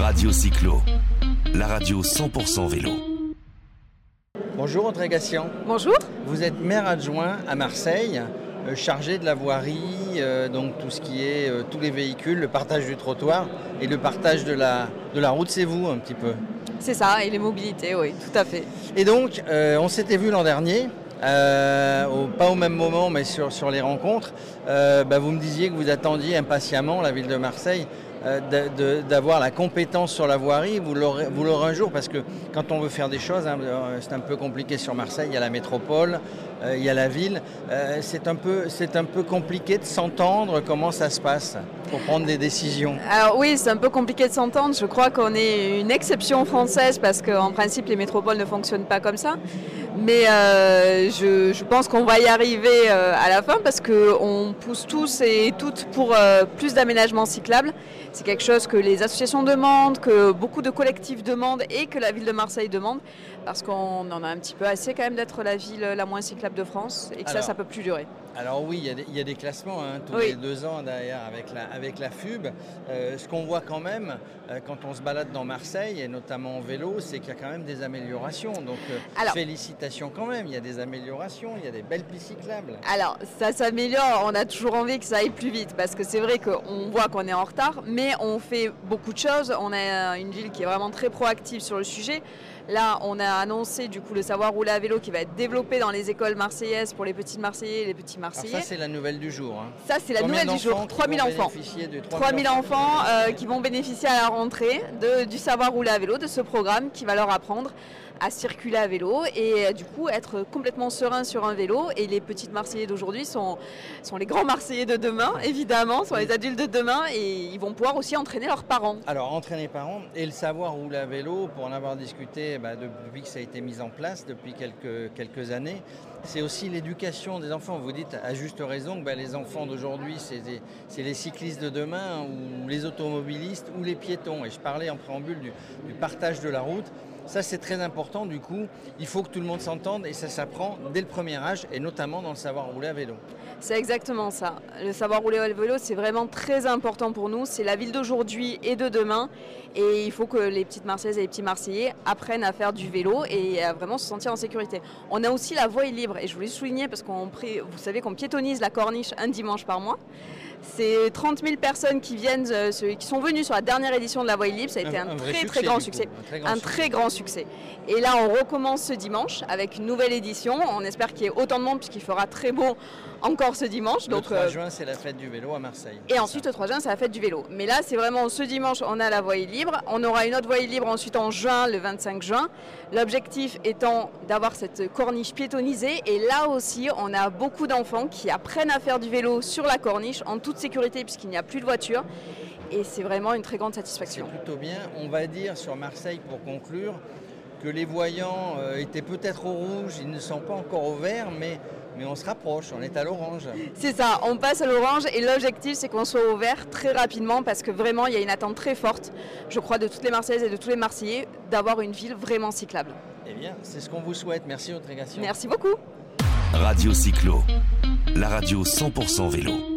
Radio Cyclo, la radio 100% vélo. Bonjour André Gassian. Bonjour. Vous êtes maire adjoint à Marseille, euh, chargé de la voirie, euh, donc tout ce qui est euh, tous les véhicules, le partage du trottoir et le partage de la, de la route, c'est vous un petit peu. C'est ça, et les mobilités, oui, tout à fait. Et donc, euh, on s'était vu l'an dernier. euh, au- pas au même moment, mais sur, sur les rencontres, Euh, bah, vous me disiez que vous attendiez impatiemment la ville de Marseille euh, d'avoir la compétence sur la voirie. Vous l'aurez un jour, parce que quand on veut faire des choses, hein, euh, c'est un peu compliqué sur Marseille. Il y a la métropole, euh, il y a la ville. C'est un un peu compliqué de s'entendre comment ça se passe pour prendre des décisions. Alors oui, c'est un peu compliqué de s'entendre. Je crois qu'on est une exception française parce qu'en principe, les métropoles ne fonctionnent pas comme ça. Mais euh, je, je pense qu'on va y arriver euh, à la fin parce qu'on pousse tous et toutes pour euh, plus d'aménagements cyclables. C'est quelque chose que les associations demandent, que beaucoup de collectifs demandent et que la ville de Marseille demande parce qu'on en a un petit peu assez quand même d'être la ville la moins cyclable de France et que ça, ça peut plus durer. Alors oui, il y a des, il y a des classements hein, tous Oui. les deux ans d'ailleurs avec la, avec la FUB. Euh, ce qu'on voit quand même euh, quand on se balade dans Marseille, et notamment en vélo, c'est qu'il y a quand même des améliorations. Donc euh, Alors. félicitations quand même, il y a des améliorations, il y a des belles pistes cyclables. Alors, ça s'améliore, on a toujours envie que ça aille plus vite parce que c'est vrai qu'on voit qu'on est en retard, mais on fait beaucoup de choses. On a une ville qui est vraiment très proactive sur le sujet. Là, on a annoncé du coup le savoir rouler à vélo qui va être développé dans les écoles marseillaises pour les petits Marseillais et les petits Alors ça c'est la nouvelle du jour. hein. Ça, c'est la Combien nouvelle du jour. d'enfants qui 3000 vont enfants. bénéficier de 3000 enfants euh, qui vont bénéficier à la rentrée de- du savoir rouler à vélo, de ce programme qui va leur apprendre à circuler à vélo et euh, du coup être complètement serein sur un vélo. Et les petites Marseillais d'aujourd'hui sont, sont les grands Marseillais de demain, évidemment, sont les adultes de demain et ils vont pouvoir aussi entraîner leurs parents. Alors, entraîner parents et le savoir rouler à vélo, pour en avoir discuté bah, depuis que ça a été mis en place, depuis quelques, quelques années, c'est aussi l'éducation des enfants. Vous dites à juste raison que bah, les enfants d'aujourd'hui, c'est les cyclistes de demain, ou les automobilistes, ou les piétons. Et je parlais en préambule du, du partage de la route. Ça, c'est très important. Du coup, il faut que tout le monde s'entende et ça s'apprend dès le premier âge, et notamment dans le savoir rouler à vélo. C'est exactement ça. Le savoir rouler à vélo, c'est vraiment très important pour nous. C'est la ville d'aujourd'hui et de demain. Et il faut que les petites Marseillaises et les petits Marseillais apprennent à faire du vélo et à vraiment se sentir en sécurité. On a aussi la voie libre. Et je voulais souligner parce qu'on vous savez qu'on piétonise la corniche un dimanche par mois. C'est 30 000 personnes qui viennent, euh, qui sont venues sur la dernière édition de la voie libre. Ça a été un, très succès, très grand succès. Un très grand Un succès. très grand succès. Et là, on recommence ce dimanche avec une nouvelle édition. On espère qu'il y ait autant de monde puisqu'il fera très beau encore ce dimanche. Le Donc, 3 euh, juin, c'est la fête du vélo à Marseille. et ensuite, le 3 juin, c'est la fête du vélo. Mais là, c'est vraiment ce dimanche, on a la voie libre. On aura une autre voie libre ensuite en juin, le 25 juin. L'objectif étant d'avoir cette corniche piétonisée. Et là aussi, on a beaucoup d'enfants qui apprennent à faire du vélo sur la corniche en toute sécurité puisqu'il n'y a plus de voiture. Et c'est vraiment une très grande C'est satisfaction. plutôt bien. On va dire sur Marseille, pour conclure, que les voyants euh, étaient peut-être au rouge, ils ne sont pas encore au vert, mais, mais on se rapproche, on est à l'orange. C'est ça, on passe à l'orange et l'objectif c'est qu'on soit au vert très rapidement parce que vraiment il y a une attente très forte, je crois, de toutes les Marseillaises et de tous les Marseillais d'avoir une ville vraiment cyclable. Eh bien, c'est ce qu'on vous souhaite. Merci, Audrey Gassion. Merci beaucoup. Radio Cyclo, la radio 100% vélo.